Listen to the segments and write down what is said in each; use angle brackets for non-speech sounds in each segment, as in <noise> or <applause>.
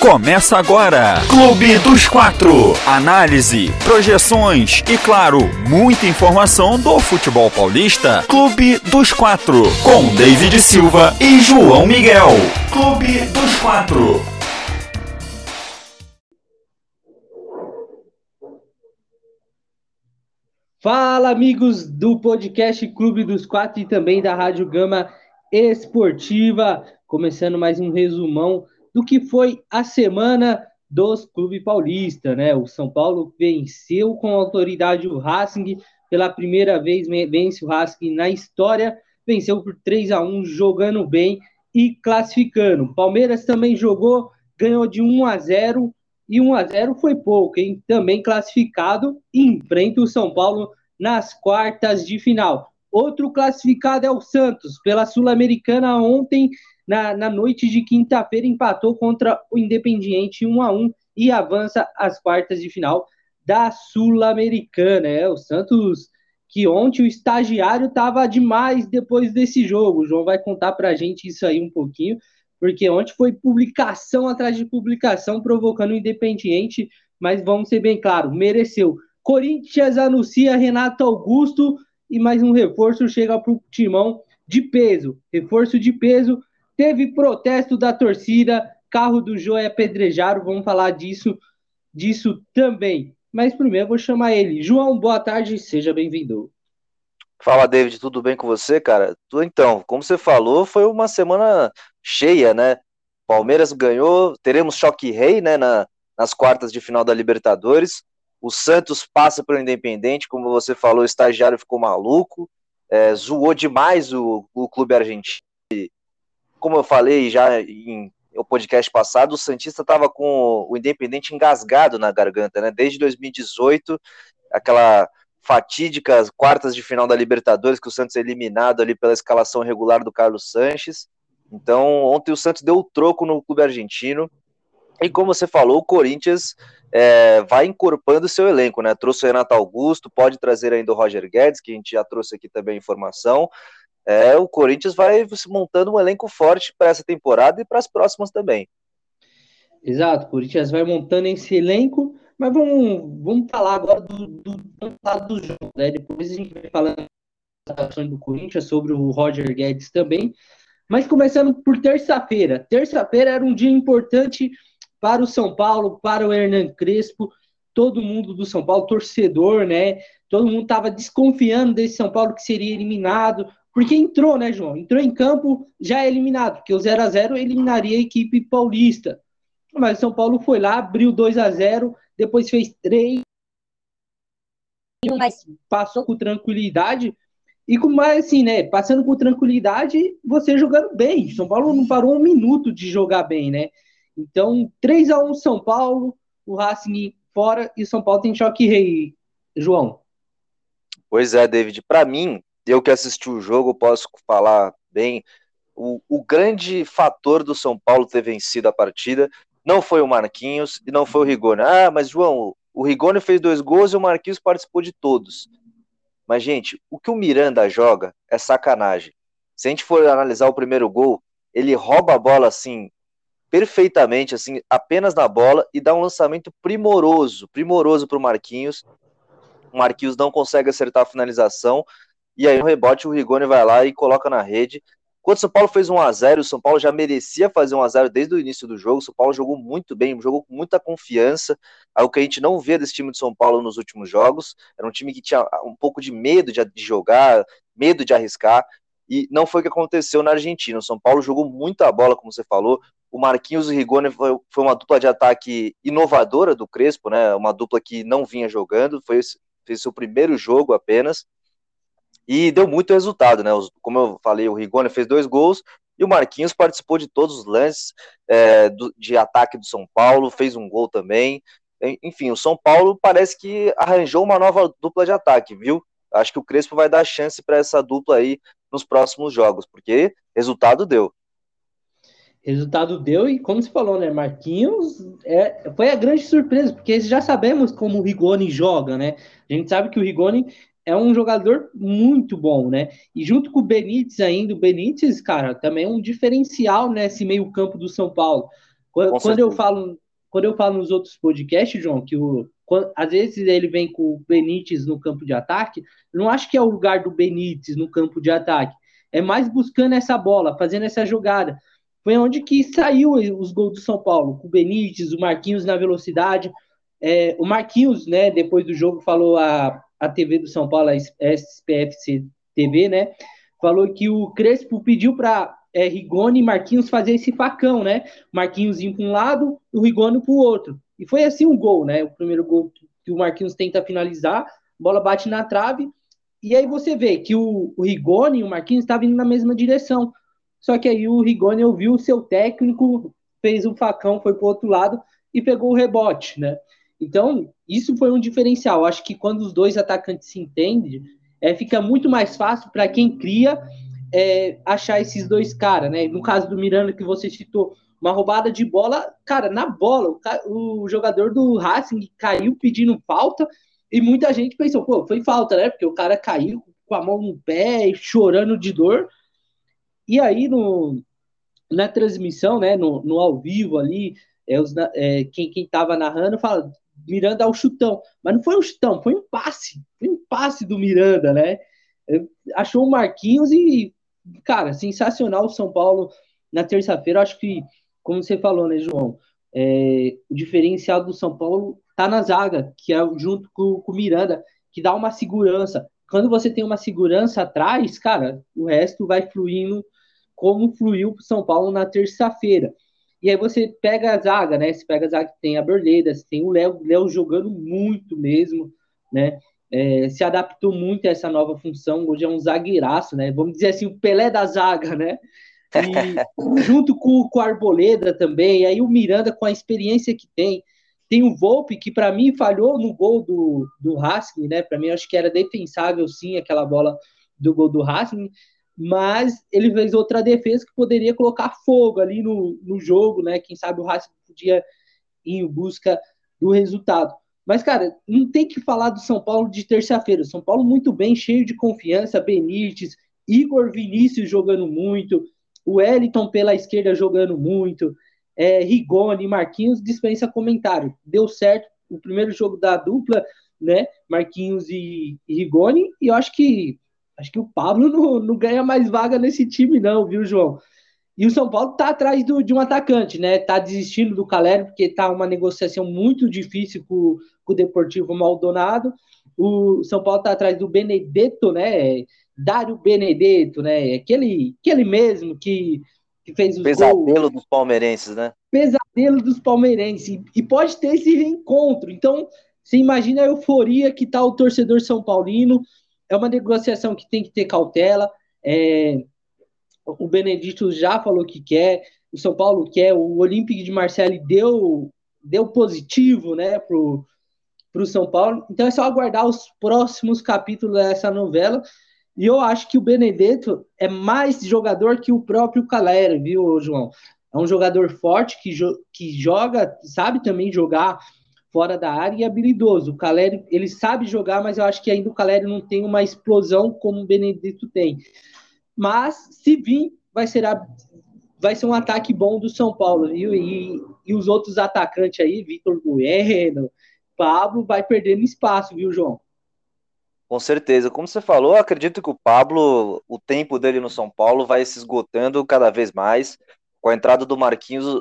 Começa agora, Clube dos Quatro. Análise, projeções e, claro, muita informação do futebol paulista. Clube dos Quatro, com David Silva e João Miguel. Clube dos Quatro. Fala, amigos do podcast Clube dos Quatro e também da Rádio Gama Esportiva. Começando mais um resumão do que foi a semana dos clubes paulistas, né? O São Paulo venceu com autoridade o Racing pela primeira vez, vence o Racing na história, venceu por 3 a 1 jogando bem e classificando. Palmeiras também jogou, ganhou de 1 a 0 e 1 a 0 foi pouco, hein? Também classificado e enfrenta o São Paulo nas quartas de final. Outro classificado é o Santos, pela Sul-Americana ontem na, na noite de quinta-feira empatou contra o Independiente 1 a 1 e avança às quartas de final da Sul-Americana. É o Santos que ontem o estagiário estava demais depois desse jogo. O João vai contar para a gente isso aí um pouquinho, porque ontem foi publicação atrás de publicação provocando o Independiente, mas vamos ser bem claro, mereceu. Corinthians anuncia Renato Augusto e mais um reforço chega para o timão de peso. Reforço de peso Teve protesto da torcida, carro do Jô é apedrejado, vamos falar disso, disso também. Mas primeiro eu vou chamar ele. João, boa tarde, seja bem-vindo. Fala, David, tudo bem com você, cara? Então, como você falou, foi uma semana cheia, né? Palmeiras ganhou, teremos choque rei, né, na, nas quartas de final da Libertadores. O Santos passa pelo Independente, como você falou, o estagiário ficou maluco, é, zoou demais o, o clube argentino como eu falei já em o podcast passado, o Santista estava com o Independente engasgado na garganta, né? Desde 2018, aquela fatídica quartas de final da Libertadores, que o Santos é eliminado ali pela escalação regular do Carlos Sanches. Então, ontem o Santos deu o troco no clube argentino. E como você falou, o Corinthians é, vai encorpando seu elenco, né? Trouxe o Renato Augusto, pode trazer ainda o Roger Guedes, que a gente já trouxe aqui também informação é, o Corinthians vai se montando um elenco forte para essa temporada e para as próximas também. Exato, o Corinthians vai montando esse elenco, mas vamos, vamos falar agora do, do, do lado do jogo, né? Depois a gente vai falar das ações do Corinthians, sobre o Roger Guedes também. Mas começando por terça-feira. Terça-feira era um dia importante para o São Paulo, para o Hernan Crespo, todo mundo do São Paulo, torcedor, né? Todo mundo estava desconfiando desse São Paulo que seria eliminado, porque entrou, né, João? Entrou em campo já é eliminado, porque o 0 a 0 eliminaria a equipe paulista. Mas o São Paulo foi lá, abriu 2 a 0 depois fez 3, mas passou com tranquilidade. E com mais assim, né? Passando com tranquilidade, você jogando bem. São Paulo não parou um minuto de jogar bem, né? Então, 3 a 1 São Paulo, o Racing fora e o São Paulo tem choque rei, João. Pois é, David. Para mim, eu que assisti o jogo posso falar bem. O, o grande fator do São Paulo ter vencido a partida não foi o Marquinhos e não foi o Rigoni. Ah, mas João, o Rigoni fez dois gols e o Marquinhos participou de todos. Mas, gente, o que o Miranda joga é sacanagem. Se a gente for analisar o primeiro gol, ele rouba a bola assim, perfeitamente, assim, apenas na bola e dá um lançamento primoroso, primoroso para o Marquinhos. O Marquinhos não consegue acertar a finalização e aí no rebote o Rigoni vai lá e coloca na rede. Quando o São Paulo fez 1 a 0 o São Paulo já merecia fazer 1 a 0 desde o início do jogo. O São Paulo jogou muito bem, jogou com muita confiança, algo que a gente não vê desse time de São Paulo nos últimos jogos. Era um time que tinha um pouco de medo de, jogar, medo de arriscar, e não foi o que aconteceu na Argentina. O São Paulo jogou muita bola, como você falou. O Marquinhos e o Rigoni foi, uma dupla de ataque inovadora do Crespo, né? Uma dupla que não vinha jogando, foi fez seu primeiro jogo apenas e deu muito resultado, né? Os, como eu falei, o Rigoni fez dois gols e o Marquinhos participou de todos os lances é, do, de ataque do São Paulo, fez um gol também. Enfim, o São Paulo parece que arranjou uma nova dupla de ataque, viu? Acho que o Crespo vai dar chance para essa dupla aí nos próximos jogos, porque resultado deu. Resultado deu e, como você falou, né, Marquinhos é, foi a grande surpresa, porque já sabemos como o Rigoni joga, né? A gente sabe que o Rigoni é um jogador muito bom, né? E junto com o Benítez ainda, o Benítez, cara, também é um diferencial nesse meio campo do São Paulo. Quando, quando eu falo quando eu falo nos outros podcasts, João, que o, quando, às vezes ele vem com o Benítez no campo de ataque, não acho que é o lugar do Benítez no campo de ataque. É mais buscando essa bola, fazendo essa jogada. Foi onde que saiu os gols do São Paulo, com o Benítez, o Marquinhos na velocidade. É, o Marquinhos, né, depois do jogo, falou a, a TV do São Paulo, a SPFC TV, né, falou que o Crespo pediu para é, Rigoni e Marquinhos fazer esse facão, né? Marquinhos indo para um lado, o Rigoni para o outro. E foi assim um gol, né? O primeiro gol que o Marquinhos tenta finalizar, bola bate na trave, e aí você vê que o, o Rigoni e o Marquinhos estavam indo na mesma direção. Só que aí o Rigoni ouviu o seu técnico, fez o um facão, foi para o outro lado e pegou o rebote, né? Então, isso foi um diferencial. Acho que quando os dois atacantes se entendem, é, fica muito mais fácil para quem cria é, achar esses dois caras, né? No caso do Miranda que você citou, uma roubada de bola, cara, na bola, o, o, jogador do Racing caiu pedindo falta e muita gente pensou, pô, foi falta, né? Porque o cara caiu com a mão no pé, chorando de dor. E aí no, na transmissão, né, no, no ao vivo ali, é, os, é, quem, quem narrando fala, Miranda ao chutão. Mas não foi um chutão, foi um passe. Foi um passe do Miranda, né? Achou o Marquinhos e cara, sensacional o São Paulo na terça-feira. Acho que, como você falou, né, João? É, o diferencial do São Paulo tá na zaga, que é junto com, com o Miranda, que dá uma segurança. Quando você tem uma segurança atrás, cara, o resto vai fluindo como fluiu para São Paulo na terça-feira. E aí você pega a zaga, né? Você pega a zaga que tem a Berleda, tem o Léo, Léo jogando muito mesmo, né? é, se adaptou muito a essa nova função. Hoje é um zagueiraço, né? Vamos dizer assim, o Pelé da zaga, né? E <laughs> junto com, com o Arboleda também, aí o Miranda com a experiência que tem. Tem o Volpe, que para mim falhou no gol do, do Racing, né? Para mim, acho que era defensável sim aquela bola do gol do Racing, mas ele fez outra defesa que poderia colocar fogo ali no, no jogo, né? Quem sabe o Racing podia ir em busca do resultado. Mas, cara, não tem que falar do São Paulo de terça-feira. São Paulo muito bem, cheio de confiança, Benítez, Igor Vinícius jogando muito, o Wellington pela esquerda jogando muito, é, Rigoni, Marquinhos, dispensa comentário. Deu certo o primeiro jogo da dupla, né? Marquinhos e, e Rigoni, e eu acho que acho que o Pablo não, não ganha mais vaga nesse time, não, viu, João? E o São Paulo está atrás do, de um atacante, né? Está desistindo do Caleri, porque está uma negociação muito difícil com, com, o Deportivo Maldonado. O São Paulo está atrás do Benedetto, né? Dário Benedetto, né? Aquele, aquele mesmo que, que fez os Pesadelo gols. dos palmeirenses, né? Pesadelo dos palmeirenses. E pode ter esse reencontro. Então, você imagina a euforia que está o torcedor São Paulino. É uma negociação que tem que ter cautela. É, o Benedito já falou que quer, o São Paulo quer, o Olympique de Marseille deu, deu positivo né, para o São Paulo. Então é só aguardar os próximos capítulos dessa novela. E eu acho que o Benedetto é mais jogador que o próprio Calera, viu, João? É um jogador forte que, jo que joga, sabe também jogar fora da área e habilidoso. O Caleri, ele sabe jogar, mas eu acho que ainda o Caleri não tem uma explosão como o Benedetto tem. Mas se vir, vai ser, a, vai ser um ataque bom do São Paulo, viu? E, e os outros atacantes aí, Vitor Bueno, Pablo, vai perdendo espaço, viu, João? Com certeza. Como você falou, acredito que o Pablo, o tempo dele no São Paulo vai se esgotando cada vez mais. Com a entrada do Marquinhos,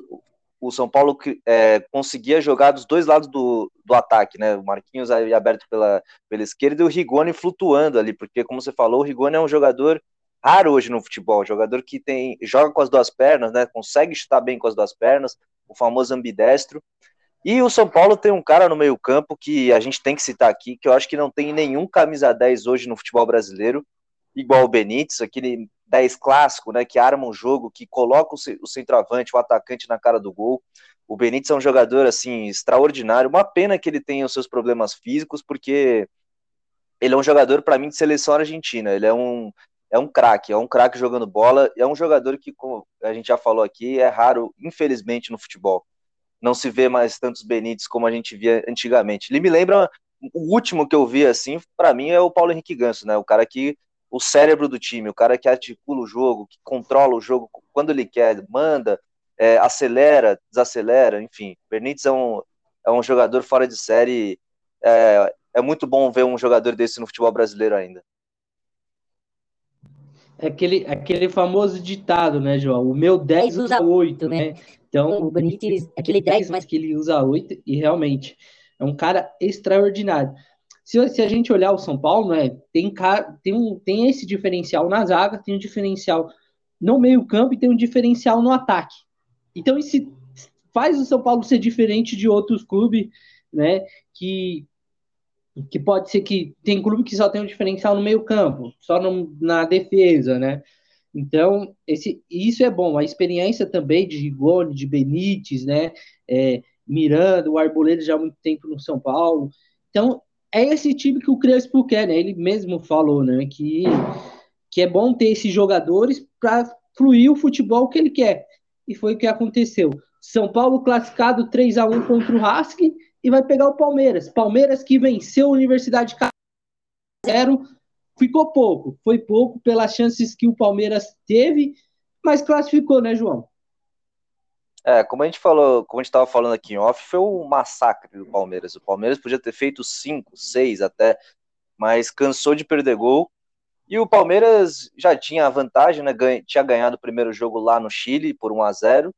o São Paulo é, conseguia jogar dos dois lados do, do ataque, né? O Marquinhos aí aberto pela, pela esquerda e o Rigoni flutuando ali, porque, como você falou, o Rigoni é um jogador raro hoje no futebol, jogador que tem joga com as duas pernas, né? Consegue chutar bem com as duas pernas, o famoso ambidestro. E o São Paulo tem um cara no meio-campo que a gente tem que citar aqui, que eu acho que não tem nenhum camisa 10 hoje no futebol brasileiro, igual o Benítez, aquele 10 clássico, né, que arma um jogo, que coloca o centroavante, o atacante na cara do gol. O Benítez é um jogador assim extraordinário. Uma pena que ele tenha os seus problemas físicos, porque ele é um jogador para mim de seleção argentina. Ele é um é um craque, é um craque jogando bola, é um jogador que, como a gente já falou aqui, é raro, infelizmente, no futebol. Não se vê mais tantos Benítez como a gente via antigamente. Ele me lembra, o último que eu vi assim, para mim, é o Paulo Henrique Ganso, né? O cara que, o cérebro do time, o cara que articula o jogo, que controla o jogo quando ele quer, manda, é, acelera, desacelera, enfim. Benítez é um, é um jogador fora de série. É, é muito bom ver um jogador desse no futebol brasileiro ainda. É aquele, aquele famoso ditado, né, João? O meu 10 usa 8, né? Então, o Benítez, aquele 10, mas que ele usa 8, e realmente é um cara extraordinário. Se, se a gente olhar o São Paulo, né, tem, tem, um, tem esse diferencial na zaga, tem um diferencial no meio-campo e tem um diferencial no ataque. Então, isso faz o São Paulo ser diferente de outros clubes, né? Que, que pode ser que tem clube que só tem um diferencial no meio-campo, só no, na defesa, né? Então, esse, isso é bom. A experiência também de Rigoni, de Benítez, né? É, Miranda, o Arboleda já há muito tempo no São Paulo. Então, é esse time que o Crespo quer, né? Ele mesmo falou, né? Que, que é bom ter esses jogadores para fluir o futebol que ele quer. E foi o que aconteceu. São Paulo classificado 3 a 1 contra o Husky e vai pegar o Palmeiras. Palmeiras que venceu a Universidade de 0 ficou pouco. Foi pouco pelas chances que o Palmeiras teve, mas classificou, né, João? É, como a gente falou, como a gente estava falando aqui em off, foi um massacre do Palmeiras. O Palmeiras podia ter feito 5, 6 até, mas cansou de perder gol. E o Palmeiras já tinha a vantagem, né? Tinha ganhado o primeiro jogo lá no Chile por 1 a 0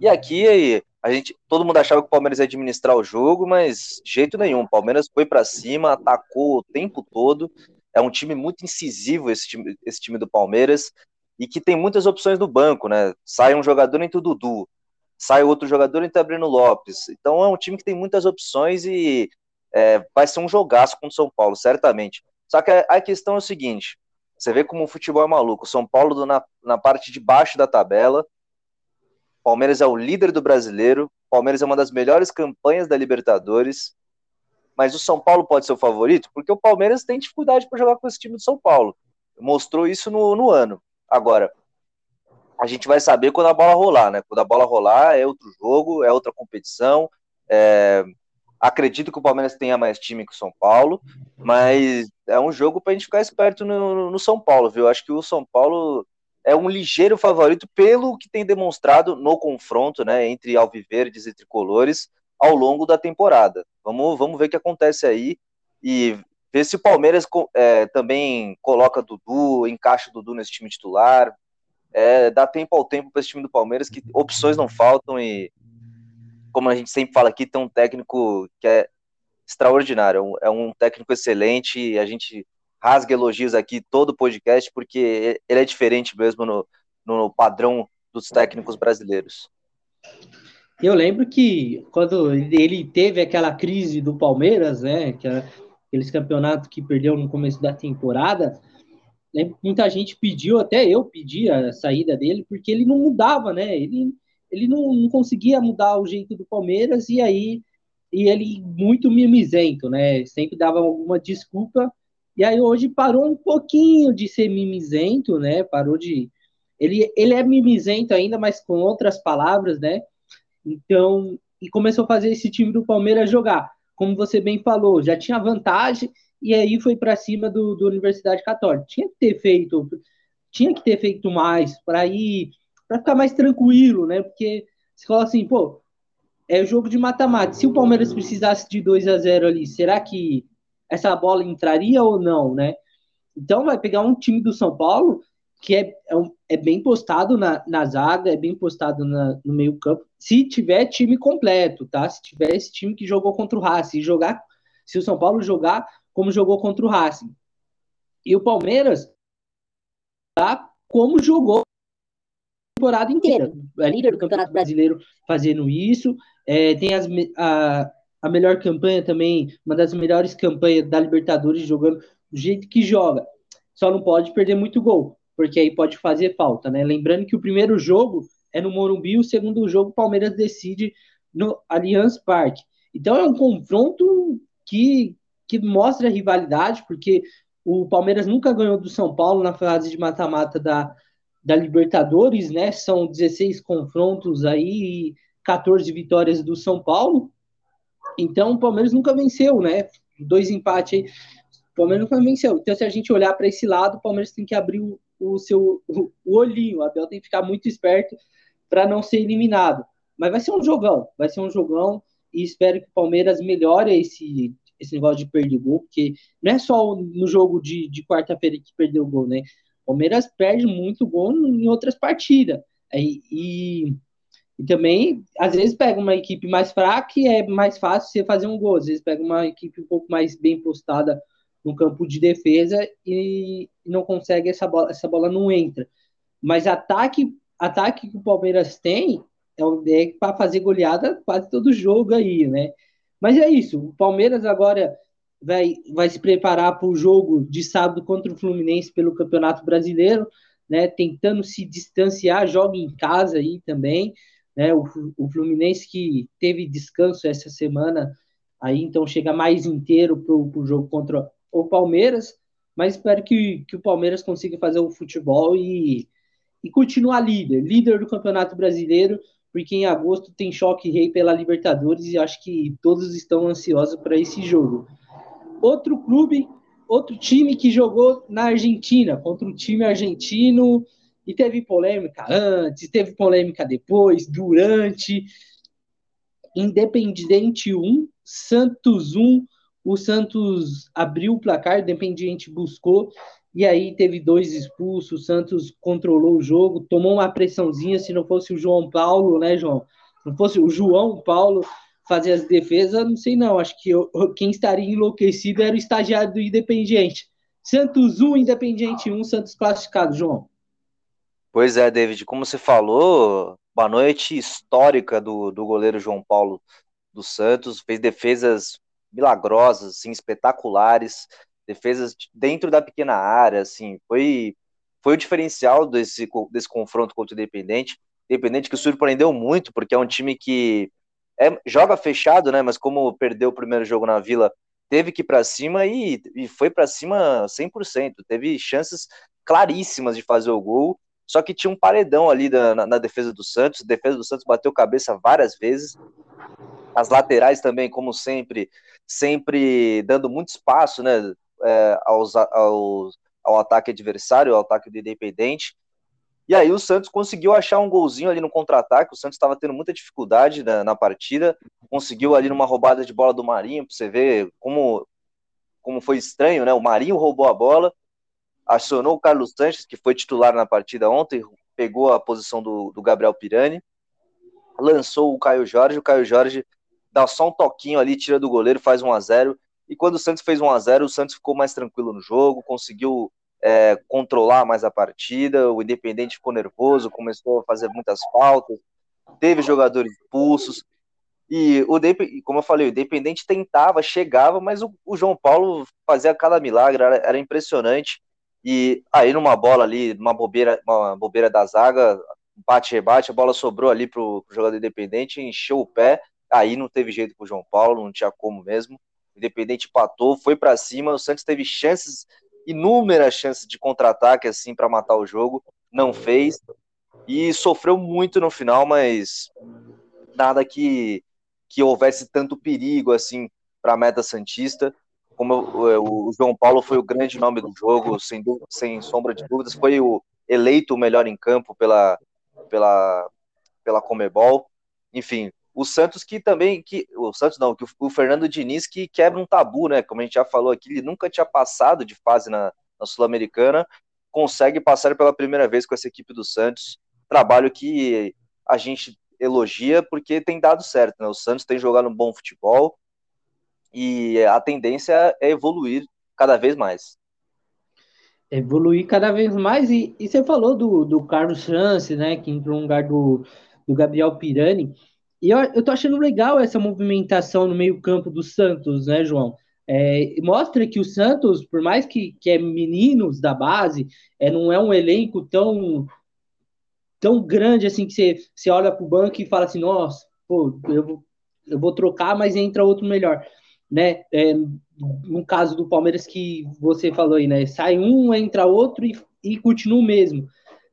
E aqui a gente, todo mundo achava que o Palmeiras ia administrar o jogo, mas jeito nenhum. O Palmeiras foi para cima, atacou o tempo todo. É um time muito incisivo esse time, esse time do Palmeiras e que tem muitas opções no banco, né? Sai um jogador entre o Dudu, sai outro jogador entre o Breno Lopes. Então é um time que tem muitas opções e é, vai ser um jogaço com o São Paulo, certamente. Só que a, questão é o seguinte: você vê como o futebol é maluco. São Paulo na, na parte de baixo da tabela. Palmeiras é o líder do brasileiro. Palmeiras é uma das melhores campanhas da Libertadores. Mas o São Paulo pode ser o favorito, porque o Palmeiras tem dificuldade para jogar com esse time do São Paulo. Mostrou isso no, no ano. Agora, a gente vai saber quando a bola rolar, né? Quando a bola rolar é outro jogo, é outra competição. É... Acredito que o Palmeiras tenha mais time que o São Paulo, mas é um jogo para a gente ficar esperto no, no, São Paulo, viu? Acho que o São Paulo é um ligeiro favorito pelo que tem demonstrado no confronto, né, entre alviverdes e tricolores ao longo da temporada. Vamos, vamos ver o que acontece aí e Ver se o Palmeiras é, também coloca Dudu, encaixa Dudu nesse time titular. É, dá tempo ao tempo para esse time do Palmeiras, que opções não faltam e, como a gente sempre fala aqui, tem um técnico que é extraordinário, é um técnico excelente e a gente rasga elogios aqui todo o podcast, porque ele é diferente mesmo no, no padrão dos técnicos brasileiros. Eu lembro que quando ele teve aquela crise do Palmeiras, né, que aqueles campeonatos que perdeu no começo da temporada, né, muita gente pediu, até eu pedi a saída dele, porque ele não mudava, né? Ele, ele não, não conseguia mudar o jeito do Palmeiras e aí e ele muito mimizento, né? Sempre dava alguma desculpa. E aí hoje parou um pouquinho de ser mimizento, né? Parou de ele ele é mimizento ainda, mas com outras palavras, né? Então, e começou a fazer esse time do Palmeiras jogar como você bem falou, já tinha vantagem e aí foi para cima do, do Universidade Católica. Tinha que ter feito, tinha que ter feito mais para ir, para ficar mais tranquilo, né? Porque você fala assim, pô, é jogo de mata-mata. Se o Palmeiras precisasse de 2 a 0 ali, será que essa bola entraria ou não, né? Então vai pegar um time do São Paulo que é, é, é bem postado na, na zaga, é bem postado na, no meio campo, se tiver time completo, tá? Se tiver esse time que jogou contra o Racing, jogar, se o São Paulo jogar como jogou contra o Racing. E o Palmeiras tá como jogou a temporada inteira. É líder do Campeonato Brasileiro fazendo isso. É, tem as, a, a melhor campanha também, uma das melhores campanhas da Libertadores, jogando do jeito que joga. Só não pode perder muito gol porque aí pode fazer falta, né? Lembrando que o primeiro jogo é no Morumbi, o segundo jogo o Palmeiras decide no Allianz Parque. Então é um confronto que, que mostra rivalidade, porque o Palmeiras nunca ganhou do São Paulo na fase de mata-mata da, da Libertadores, né? São 16 confrontos aí e 14 vitórias do São Paulo. Então o Palmeiras nunca venceu, né? Dois empates aí. O Palmeiras nunca venceu. Então, se a gente olhar para esse lado, o Palmeiras tem que abrir o, o seu o, olhinho. O Abel tem que ficar muito esperto para não ser eliminado. Mas vai ser um jogão, vai ser um jogão e espero que o Palmeiras melhore esse, esse negócio de perder gol, porque não é só no jogo de, de quarta-feira que perdeu o gol, né? O Palmeiras perde muito gol em outras partidas. E, e, e, também, às vezes, pega uma equipe mais fraca e é mais fácil você fazer um gol. Às vezes, pega uma equipe um pouco mais bem postada no campo de defesa e não consegue, essa bola, essa bola não entra. Mas ataque, ataque que o Palmeiras tem é, é para fazer goleada quase todo jogo aí, né? Mas é isso. O Palmeiras agora vai, vai se preparar para o jogo de sábado contra o Fluminense pelo Campeonato Brasileiro, né? Tentando se distanciar, joga em casa aí também, né? O, o Fluminense que teve descanso essa semana, aí então chega mais inteiro para o jogo contra o Palmeiras, mas espero que, que o Palmeiras consiga fazer o futebol e, e continuar líder, líder do Campeonato Brasileiro, porque em agosto tem choque rei pela Libertadores e acho que todos estão ansiosos para esse jogo. Outro clube, outro time que jogou na Argentina contra um time argentino e teve polêmica antes, teve polêmica depois, durante. Independente 1, Santos 1. O Santos abriu o placar, o Independiente buscou e aí teve dois expulsos, o Santos controlou o jogo, tomou uma pressãozinha, se não fosse o João Paulo, né, João? Se não fosse o João Paulo fazer as defesas, não sei não, acho que eu, quem estaria enlouquecido era o estagiário do Independiente. Santos 1, Independiente 1, Santos classificado, João. Pois é, David, como você falou, uma noite histórica do, do goleiro João Paulo dos Santos, fez defesas milagrosas, assim, espetaculares, defesas dentro da pequena área, assim, foi, foi o diferencial desse, desse confronto contra o Independente. Independente que surpreendeu muito, porque é um time que é, joga fechado, né? Mas como perdeu o primeiro jogo na Vila, teve que ir para cima e, e foi para cima 100%. Teve chances claríssimas de fazer o gol, só que tinha um paredão ali da, na, na, defesa do Santos. A defesa do Santos bateu cabeça várias vezes. As laterais também, como sempre, sempre dando muito espaço, né? é, aos, aos, ao ataque adversário, ao ataque do Independente. E aí o Santos conseguiu achar um golzinho ali no contra-ataque. O Santos estava tendo muita dificuldade na, na, partida. Conseguiu ali numa roubada de bola do Marinho, para você ver como, como foi estranho, né? O Marinho roubou a bola, acionou o Carlos Sanches, que foi titular na partida ontem, pegou a posição do, do Gabriel Pirani, lançou o Caio Jorge. O Caio Jorge dá só um toquinho ali, tira do goleiro, faz 1 a 0 e quando o Santos fez 1 a 0 o Santos ficou mais tranquilo no jogo, conseguiu é, controlar mais a partida, o Independente ficou nervoso, começou a fazer muitas faltas, teve jogadores expulsos, e o como eu falei, o Independente tentava, chegava, mas o, o João Paulo fazia cada milagre, era, era, impressionante. E aí numa bola ali, uma bobeira, uma bobeira da zaga, bate-rebate, a bola sobrou ali pro, pro jogador Independente, encheu o pé, aí não teve jeito pro João Paulo, não tinha como mesmo. Independente empatou, foi para cima. O Santos teve chances, inúmeras chances de contra-ataque assim para matar o jogo, não fez e sofreu muito no final, mas nada que que houvesse tanto perigo assim para a meta santista. Como o João Paulo foi o grande nome do jogo, sem, sem sombra de dúvidas, foi o eleito o melhor em campo pela pela pela Comebol. Enfim, o Santos que também, que o Santos não, que o, o, Fernando Diniz que quebra um tabu, né? Como a gente já falou aqui, ele nunca tinha passado de fase na, na Sul-Americana, consegue passar pela primeira vez com essa equipe do Santos. Trabalho que a gente elogia porque tem dado certo, né? O Santos tem jogado um bom futebol e a tendência é evoluir cada vez mais. Evoluir cada vez mais, e, e você falou do, do Carlos Chance, né? Que entrou no lugar do, do Gabriel Pirani. E eu, eu tô achando legal essa movimentação no meio-campo do Santos, né, João? É, mostra que o Santos, por mais que, que é meninos da base, é, não é um elenco tão tão grande assim que você, você olha para o banco e fala assim, nossa, pô, eu vou, eu vou trocar, mas entra outro melhor, né? É, no caso do Palmeiras que você falou aí, né? Sai um, entra outro e, e continua o mesmo.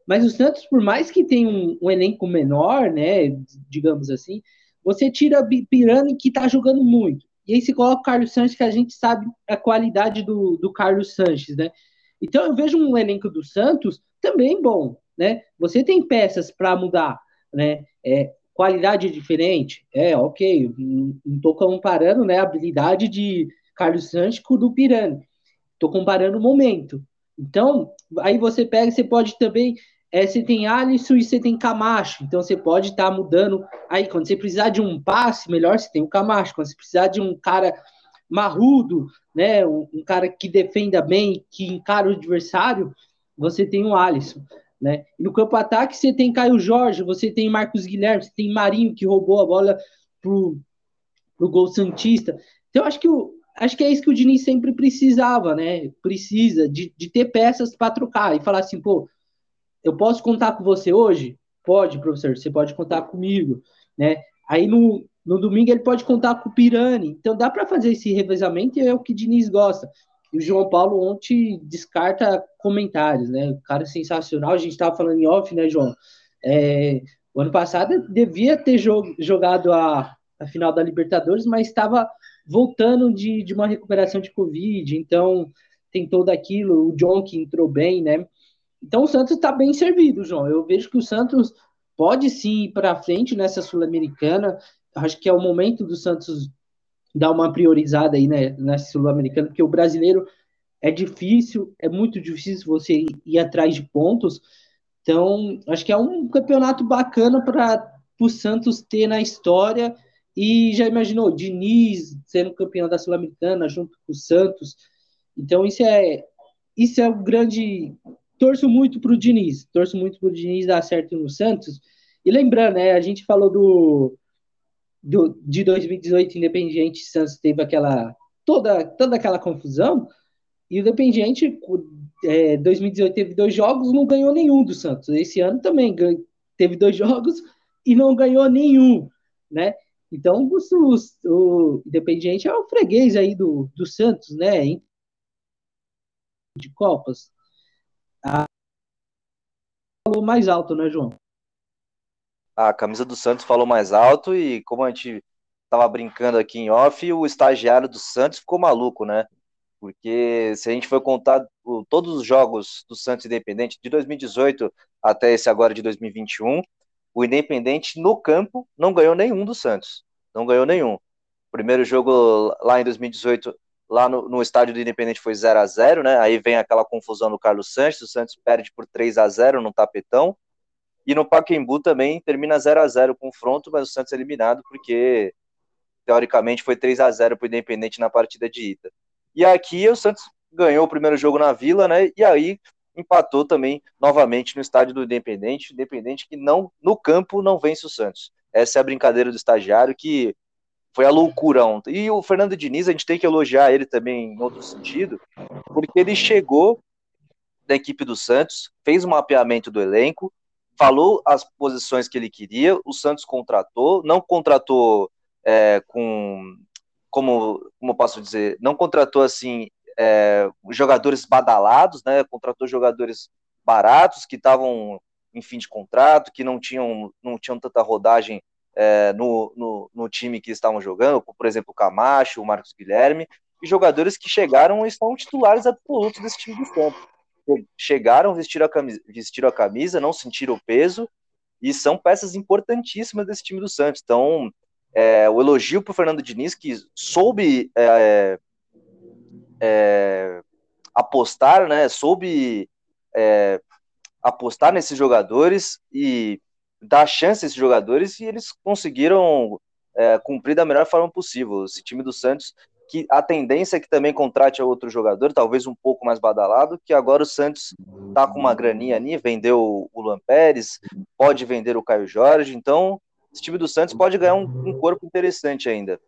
Mas o Santos, por mais que tenha um, um elenco menor, né, digamos assim, você tira Pirani que tá jogando muito. E aí se coloca o Carlos Sanches, que a gente sabe a qualidade do, do Carlos Sanches, né? Então eu vejo um elenco do Santos também bom, né? Você tem peças para mudar. né? É, qualidade diferente, é ok. Não estou comparando, né, a habilidade de Carlos Santos com do Pirani. Estou comparando o momento. Então, aí você pega, você pode também é, você tem Alisson e você tem Camacho, então você pode estar tá mudando. Aí, quando você precisar de um passe, melhor você tem o Camacho. Quando você precisar de um cara marrudo, né, um, um cara que defenda bem, que encara o adversário, você tem o Alisson. Né? E no campo ataque você tem Caio Jorge, você tem Marcos Guilherme, você tem Marinho que roubou a bola pro, pro gol Santista. Então, acho que, o, acho que é isso que o Diniz sempre precisava, né? Precisa de, de ter peças para trocar e falar assim, pô, eu posso contar com você hoje? Pode, professor, você pode contar comigo, né? Aí no, no domingo ele pode contar com o Pirani. Então dá para fazer esse revezamento e é o que Diniz gosta. E o João Paulo ontem descarta comentários, né? O cara é sensacional. A gente estava falando em off, né, João? É, o ano passado devia ter jogado a, a final da Libertadores, mas estava voltando de, de uma recuperação de Covid. Então tem todo aquilo. O John que entrou bem, né? Então o Santos está bem servido, João. Eu vejo que o Santos pode sim ir para frente nessa Sul-Americana. Acho que é o momento do Santos dar uma priorizada aí né, nessa Sul-Americana, porque o brasileiro é difícil, é muito difícil você ir, atrás de pontos. Então, acho que é um campeonato bacana para o Santos ter na história. E já imaginou, Diniz sendo campeão da Sul-Americana junto com o Santos. Então, isso é, isso é o grande torço muito para o Diniz, torço muito para o Diniz dar certo no Santos. E lembrando, né, a gente falou do, do de 2018 Independiente Santos teve aquela toda toda aquela confusão e o Independiente é, 2018 teve dois jogos, não ganhou nenhum do Santos. Esse ano também teve dois <laughs> jogos e não ganhou nenhum, né? Então o, o, o Independiente é o freguês aí do, do Santos, né? De Copas falou mais alto, né, João? A camisa do Santos falou mais alto e como a gente estava brincando aqui em off, o estagiário do Santos ficou maluco, né? Porque se a gente for contar todos os jogos do Santos Independente de 2018 até esse agora de 2021, o Independente no campo não ganhou nenhum do Santos. Não ganhou nenhum. Primeiro jogo lá em 2018 lá no, no, estádio do Independente foi 0 a 0 né? Aí vem aquela confusão do Carlos Santos, o Santos perde por 3 a 0 no tapetão. E no Pacaembu também termina 0 a 0 o confronto, mas o Santos é eliminado porque teoricamente foi 3 a 0 para o Independente na partida de ida. E aqui o Santos ganhou o primeiro jogo na Vila, né? E aí empatou também novamente no estádio do Independente, Independente que não no campo não vence o Santos. Essa é a brincadeira do estagiário que foi a loucura ontem. E o Fernando Diniz, a gente tem que elogiar ele também em outro sentido, porque ele chegou da equipe do Santos, fez um mapeamento do elenco, falou as posições que ele queria, o Santos contratou, não contratou é, com, como, como posso dizer, não contratou assim é, jogadores badalados, né? Contratou jogadores baratos que estavam em fim de contrato, que não tinham, não tinham tanta rodagem é, no, no, no, time que estavam jogando, por exemplo, o Camacho, o Marcos Guilherme, e jogadores que chegaram e estão titulares absolutos desse time do Santos. Chegaram, vestiram a, camisa, vestiram a camisa, não sentiram o peso, e são peças importantíssimas desse time do Santos. Então, é, o elogio para o Fernando Diniz, que soube é, é, apostar, né, soube é, apostar nesses jogadores e dar chance a esses jogadores e eles conseguiram é, cumprir da melhor forma possível. Esse time do Santos, que a tendência é que também contrate outro jogador, talvez um pouco mais badalado, que agora o Santos tá com uma graninha ali, vendeu o Luan Pérez, pode vender o Caio Jorge, então esse time do Santos pode ganhar um, um corpo interessante ainda.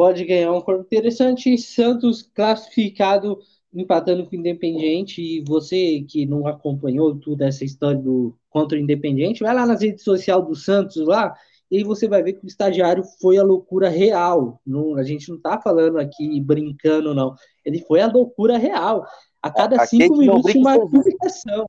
Pode ganhar um corpo interessante. Santos classificado empatando com o Independiente, e você que não acompanhou toda essa história do contra o Independiente, vai lá nas redes sociais do Santos lá, e aí você vai ver que o estagiário foi a loucura real. Não, a gente não tá falando aqui brincando, não. Ele foi a loucura real. A cada a cinco Kate minutos uma publicação.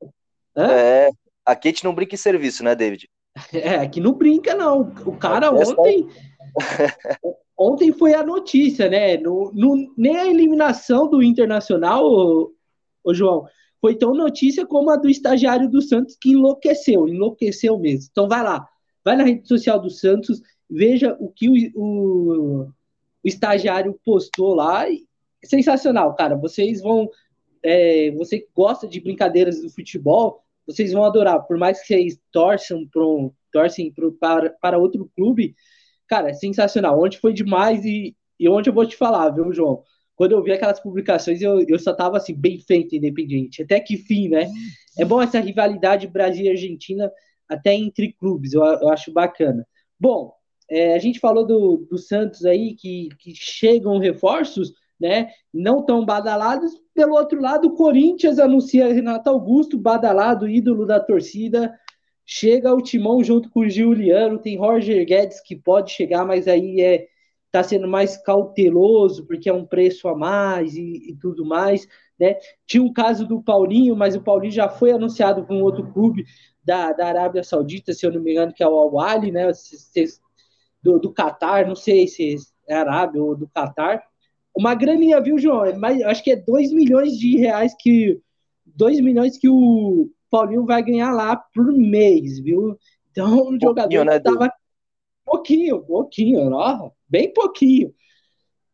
É, a Kate não brinca em serviço, né, David? <laughs> É, aqui não brinca, não. O cara ontem. <laughs> ontem foi a notícia, né? No, no, nem a eliminação do Internacional, ô, ô João, foi tão notícia como a do estagiário do Santos que enlouqueceu, enlouqueceu mesmo. Então vai lá, vai na rede social do Santos, veja o que o, o, o estagiário postou lá. Sensacional, cara. Vocês vão. É, você gosta de brincadeiras do futebol, vocês vão adorar. Por mais que vocês torçam, pro, torcem pro, para, para outro clube, cara, é sensacional. Onde foi demais e, e onde eu vou te falar, viu, João? Quando eu vi aquelas publicações, eu, eu só tava assim, bem feito, independente. Até que fim, né? É bom essa rivalidade Brasil e Argentina, até entre clubes, eu, eu acho bacana. Bom, é, a gente falou do, do Santos aí, que, que chegam reforços, né? Não tão badalados. Pelo outro lado, o Corinthians anuncia Renato Augusto, badalado, ídolo da torcida. Chega o Timão junto com o Juliano, tem Roger Guedes que pode chegar, mas aí é tá sendo mais cauteloso porque é um preço a mais e, e tudo mais, né? Tinha um caso do Paulinho, mas o Paulinho já foi anunciado com um outro clube da, da Arábia Saudita, se eu não me engano, que é o Al-Wali, né? Do, do Qatar, não sei se é Arábia ou do Qatar. Uma graninha, viu, João? Mas acho que é 2 milhões de reais que 2 milhões que o Paulinho vai ganhar lá por mês, viu? Então, o jogador né, tava pouquinho, pouquinho, ó, bem pouquinho.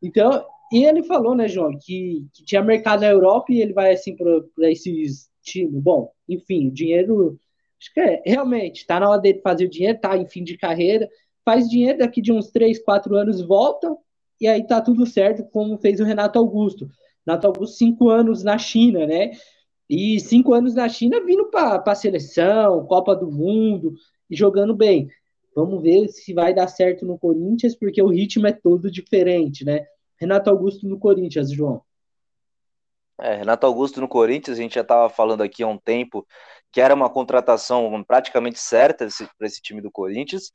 Então, e ele falou, né, João, que, que tinha mercado na Europa e ele vai assim para esses times. Bom, enfim, o dinheiro, acho que é, realmente, tá na hora dele fazer o dinheiro, tá em fim de carreira, faz dinheiro, daqui de uns 3, 4 anos volta, e aí tá tudo certo, como fez o Renato Augusto. Renato Augusto, cinco anos na China, né? E cinco anos na China vindo para a seleção, Copa do Mundo, e jogando bem. Vamos ver se vai dar certo no Corinthians, porque o ritmo é todo diferente, né? Renato Augusto no Corinthians, João. É, Renato Augusto no Corinthians, a gente já estava falando aqui há um tempo que era uma contratação praticamente certa para esse time do Corinthians.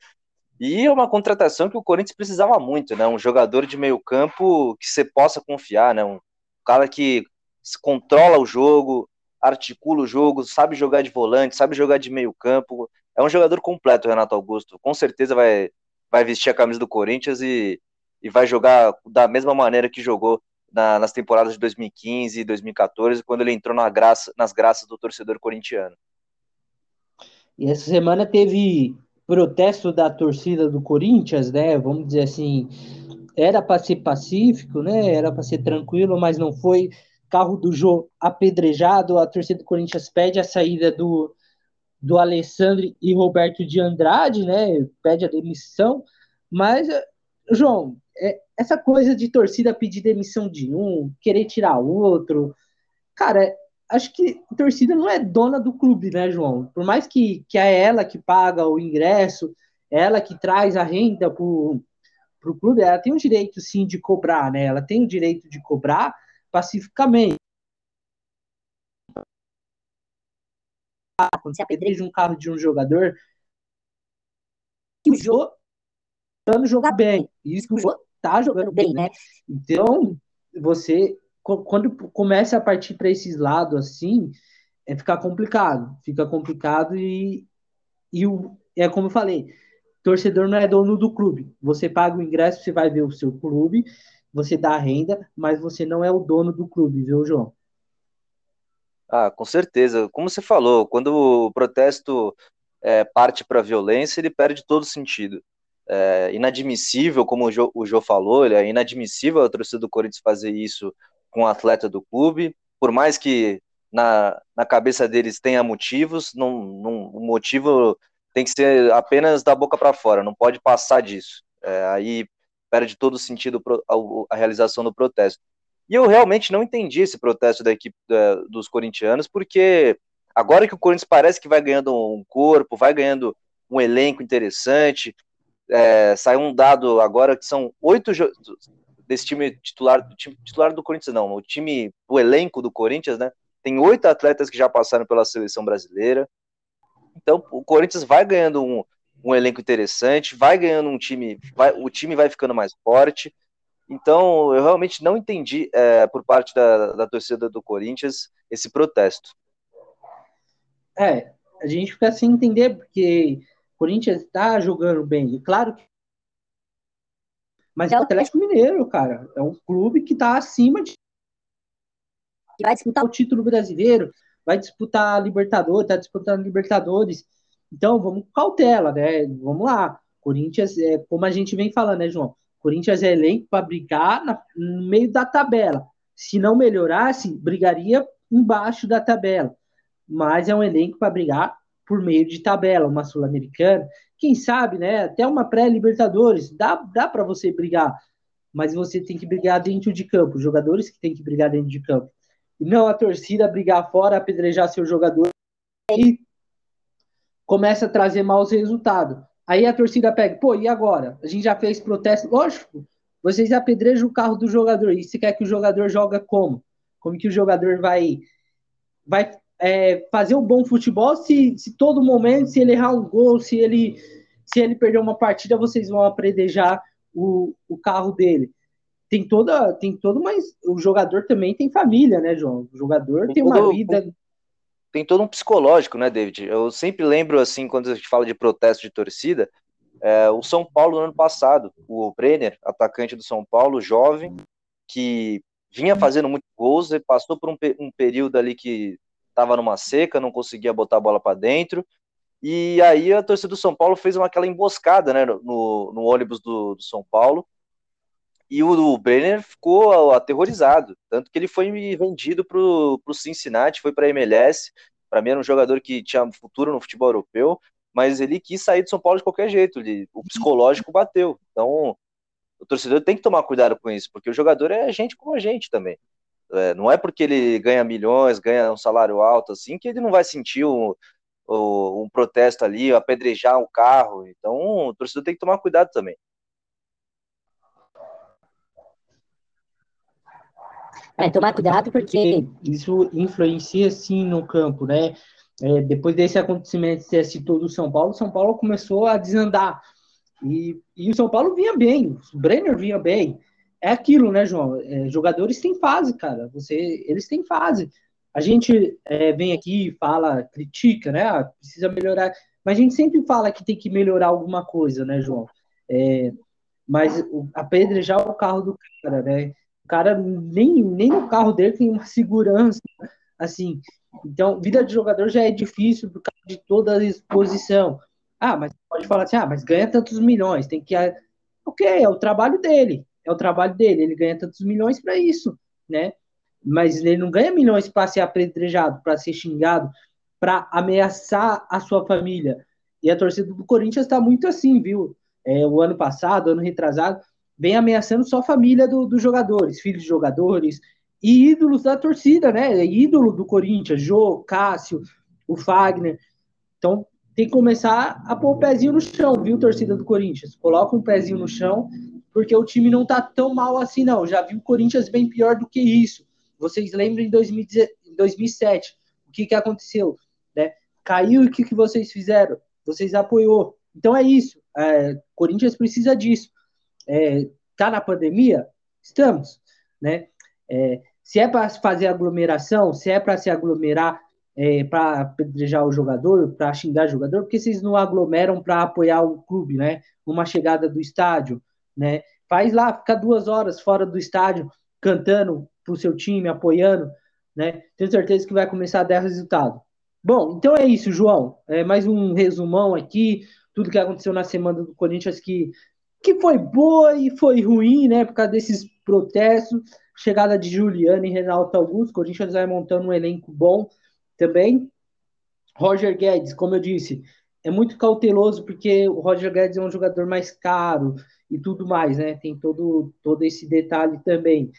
E é uma contratação que o Corinthians precisava muito, né? Um jogador de meio campo que você possa confiar, né? Um cara que controla o jogo, articula o jogo, sabe jogar de volante, sabe jogar de meio campo, é um jogador completo, Renato Augusto. Com certeza vai, vai vestir a camisa do Corinthians e, e vai jogar da mesma maneira que jogou na, nas temporadas de 2015 e 2014, quando ele entrou na graça, nas graças do torcedor corintiano. E essa semana teve protesto da torcida do Corinthians, né? Vamos dizer assim, era para ser pacífico, né? Era para ser tranquilo, mas não foi. Carro do Jô apedrejado, a torcida do Corinthians pede a saída do, do Alessandro e Roberto de Andrade, né? Pede a demissão, mas, João, é, essa coisa de torcida pedir demissão de um, querer tirar outro, cara, acho que a torcida não é dona do clube, né, João? Por mais que, que é ela que paga o ingresso, ela que traz a renda para o clube, ela tem o direito, sim, de cobrar, né? Ela tem o direito de cobrar pacificamente. quando você apedreja um carro de um jogador, que o jogo tá jogar bem. Isso que o jogo tá jogando bem, né? Então, você, quando começa a partir para esses lados assim, é ficar complicado. Fica complicado e, e o, é como eu falei, torcedor não é dono do clube. Você paga o ingresso, você vai ver o seu clube, você dá renda, mas você não é o dono do clube, viu, João? Ah, com certeza. Como você falou, quando o protesto é, parte para a violência, ele perde todo sentido. É inadmissível, como o Jô, o Jô falou, é inadmissível a torcida do Corinthians fazer isso com o um atleta do clube, por mais que na, na cabeça deles tenha motivos, não, não, o motivo tem que ser apenas da boca para fora, não pode passar disso. É, aí perde todo sentido a, realização do protesto. E eu realmente não entendi esse protesto da equipe da, dos corintianos, porque agora que o Corinthians parece que vai ganhando um corpo, vai ganhando um elenco interessante, é, saiu um dado agora que são oito desse time titular, time titular do Corinthians não, o time, o elenco do Corinthians, né? Tem oito atletas que já passaram pela seleção brasileira. Então o Corinthians vai ganhando um, um elenco interessante, vai ganhando um time, vai, o time vai ficando mais forte. Então, eu realmente não entendi é, por parte da, da torcida do Corinthians esse protesto. É, a gente fica sem entender, porque o Corinthians está jogando bem, e claro que. Mas é o Atlético Mineiro, cara. É um clube que está acima de. Que vai disputar o título brasileiro. vai disputar Libertadores, tá disputando Libertadores. Então, vamos com cautela, né? Vamos lá. Corinthians, é, como a gente vem falando, né, João? Corinthians é elenco para brigar na, no meio da tabela. Se não melhorasse, brigaria embaixo da tabela. Mas é um elenco para brigar por meio de tabela, uma sul-americana, quem sabe, né? Até uma pré-Libertadores, dá, dá para você brigar, mas você tem que brigar dentro de campo, jogadores que tem que brigar dentro de campo. E não a torcida brigar fora, apedrejar seu jogador e começa a trazer maus resultados. Aí a torcida pega, pô, e agora? A gente já fez protesto, lógico, vocês apedrejam o carro do jogador, e você quer que o jogador joga como? Como que o jogador vai vai é, fazer um bom futebol se, se todo momento, se ele errar um gol, se ele se ele perder uma partida, vocês vão apredejar o, o carro dele. Tem toda, tem todo, mas o jogador também tem família, né, João? O jogador tem, tem uma vida. Tem todo um psicológico, né, David? Eu sempre lembro, assim, quando a gente fala de protesto de torcida, é, o São Paulo no ano passado, o Brenner, atacante do São Paulo, jovem, que vinha fazendo muitos gols, ele passou por um, um período ali que estava numa seca, não conseguia botar a bola para dentro. E aí a torcida do São Paulo fez uma, aquela emboscada né, no, no ônibus do, do São Paulo. E o, o Brenner ficou aterrorizado, tanto que ele foi vendido para o Cincinnati, foi para a MLS. Para mim era um jogador que tinha futuro no futebol europeu, mas ele quis sair de São Paulo de qualquer jeito. Ele, o psicológico bateu. Então o torcedor tem que tomar cuidado com isso, porque o jogador é gente como a gente também. É, não é porque ele ganha milhões, ganha um salário alto assim, que ele não vai sentir um, um, protesto ali, apedrejar o um carro. Então, o torcedor tem que tomar cuidado também. É, tomar cuidado porque isso influencia sim no campo, né? É, depois desse acontecimento que você citou do São Paulo, São Paulo começou a desandar. E, e o São Paulo vinha bem, o Brenner vinha bem é aquilo, né, João? É, jogadores têm fase, cara. Você, eles têm fase. A gente é, vem aqui, fala, critica, né? Ah, precisa melhorar. Mas a gente sempre fala que tem que melhorar alguma coisa, né, João? É, mas apedrejar o carro do cara, né? O cara nem, nem no carro dele tem uma <laughs> segurança, assim. Então, vida de jogador já é difícil por causa de toda a exposição. Ah, mas pode falar assim, ah, mas ganha tantos milhões, tem que. Ok, é o trabalho dele é o trabalho dele, ele ganha tantos milhões para isso, né? Mas ele não ganha milhões para ser apedrejado, para ser xingado, para ameaçar a sua família. E a torcida do Corinthians está muito assim, viu? É, o ano passado, ano retrasado, vem ameaçando só a família do, dos jogadores, filhos de jogadores e ídolos da torcida, né? É ídolo do Corinthians, Jô, Cássio, o Fagner. Então tem que começar a pôr o pezinho no chão, viu, torcida do Corinthians? Coloca um pezinho no chão porque o time não tá tão mal assim, não. Já vi o Corinthians bem pior do que isso. Vocês lembram em 2007 o que, que aconteceu? Né? Caiu e o que, que vocês fizeram? Vocês apoiou. Então é isso. É, Corinthians precisa disso. É, tá na pandemia? Estamos. Né? É, se é para fazer aglomeração, se é para se aglomerar é, para apedrejar o jogador, para xingar o jogador, porque vocês não aglomeram para apoiar o clube, né? Uma chegada do estádio, né? Faz lá, fica duas horas fora do estádio, cantando pro seu time, apoiando, né? Tenho certeza que vai começar a dar resultado. Bom, então é isso, João. É mais um resumão aqui, tudo que aconteceu na semana do Corinthians que, que foi boa e foi ruim, né? Por causa desses protestos. Chegada de Juliano e Renato Augusto, o Corinthians vai montando um elenco bom também. Roger Guedes, como eu disse, é muito cauteloso porque o Roger Guedes é um jogador mais caro, e tudo mais, né? Tem todo, todo esse detalhe também.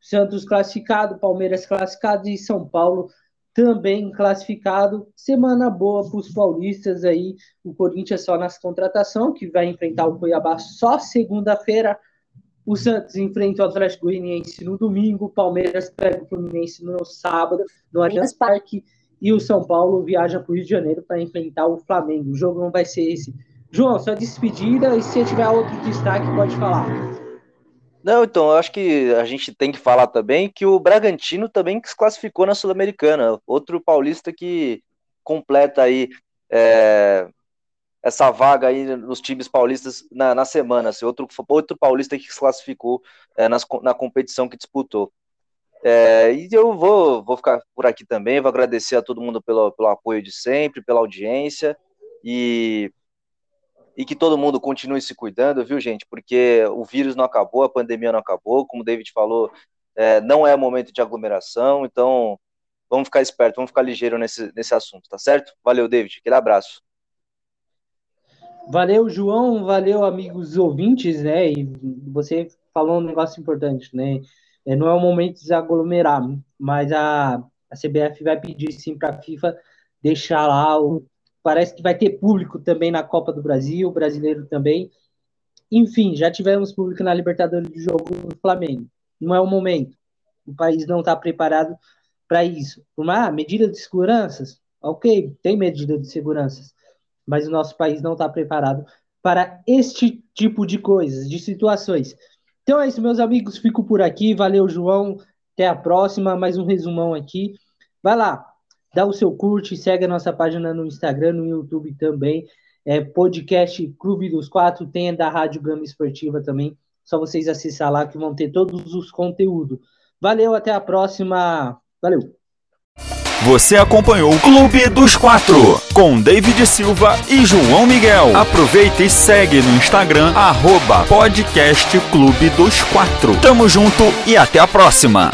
Santos classificado, Palmeiras classificado e São Paulo também classificado. Semana boa para os paulistas aí. O Corinthians só nas contratação, que vai enfrentar o Cuiabá só segunda-feira. O Santos enfrenta o Atlético Goianiense no domingo. O Palmeiras pega o Fluminense no sábado, no Allianz Parque. E o São Paulo viaja para o Rio de Janeiro para enfrentar o Flamengo. O jogo não vai ser esse João, sua despedida e se tiver outro destaque, pode falar. Não, então, eu acho que a gente tem que falar também que o Bragantino também se classificou na Sul-Americana, outro paulista que completa aí é, essa vaga aí nos times paulistas na, na semana, assim, outro, outro paulista que se classificou é, nas, na competição que disputou. É, e eu vou, vou ficar por aqui também, vou agradecer a todo mundo pelo, pelo apoio de sempre, pela audiência, e, e que todo mundo continue se cuidando, viu, gente? Porque o vírus não acabou, a pandemia não acabou, como o David falou, é, não é momento de aglomeração, então vamos ficar esperto, vamos ficar ligeiro nesse, nesse assunto, tá certo? Valeu, David, aquele abraço. Valeu, João, valeu, amigos ouvintes, né? E você falou um negócio importante, né? É, não é o momento de desaglomerar, mas a, a CBF vai pedir sim para a FIFA deixar lá o. Parece que vai ter público também na Copa do Brasil, brasileiro também. Enfim, já tivemos público na Libertadores do jogo do Flamengo. Não é o momento. O país não está preparado para isso. Uma medida de seguranças, ok, tem medida de seguranças, mas o nosso país não está preparado para este tipo de coisas, de situações. Então é isso, meus amigos. Fico por aqui. Valeu, João. Até a próxima. Mais um resumão aqui. Vai lá, dá o seu curte, segue a nossa página no Instagram, no YouTube também. É podcast Clube dos Quatro, tem da Rádio Gama Esportiva também. Só vocês acessar lá que vão ter todos os conteúdos. Valeu, até a próxima. Valeu. Você acompanhou o Clube dos Quatro com David Silva e João Miguel. Aproveita e segue no Instagram arroba podcast Clube dos Quatro. Tamo junto e até a próxima.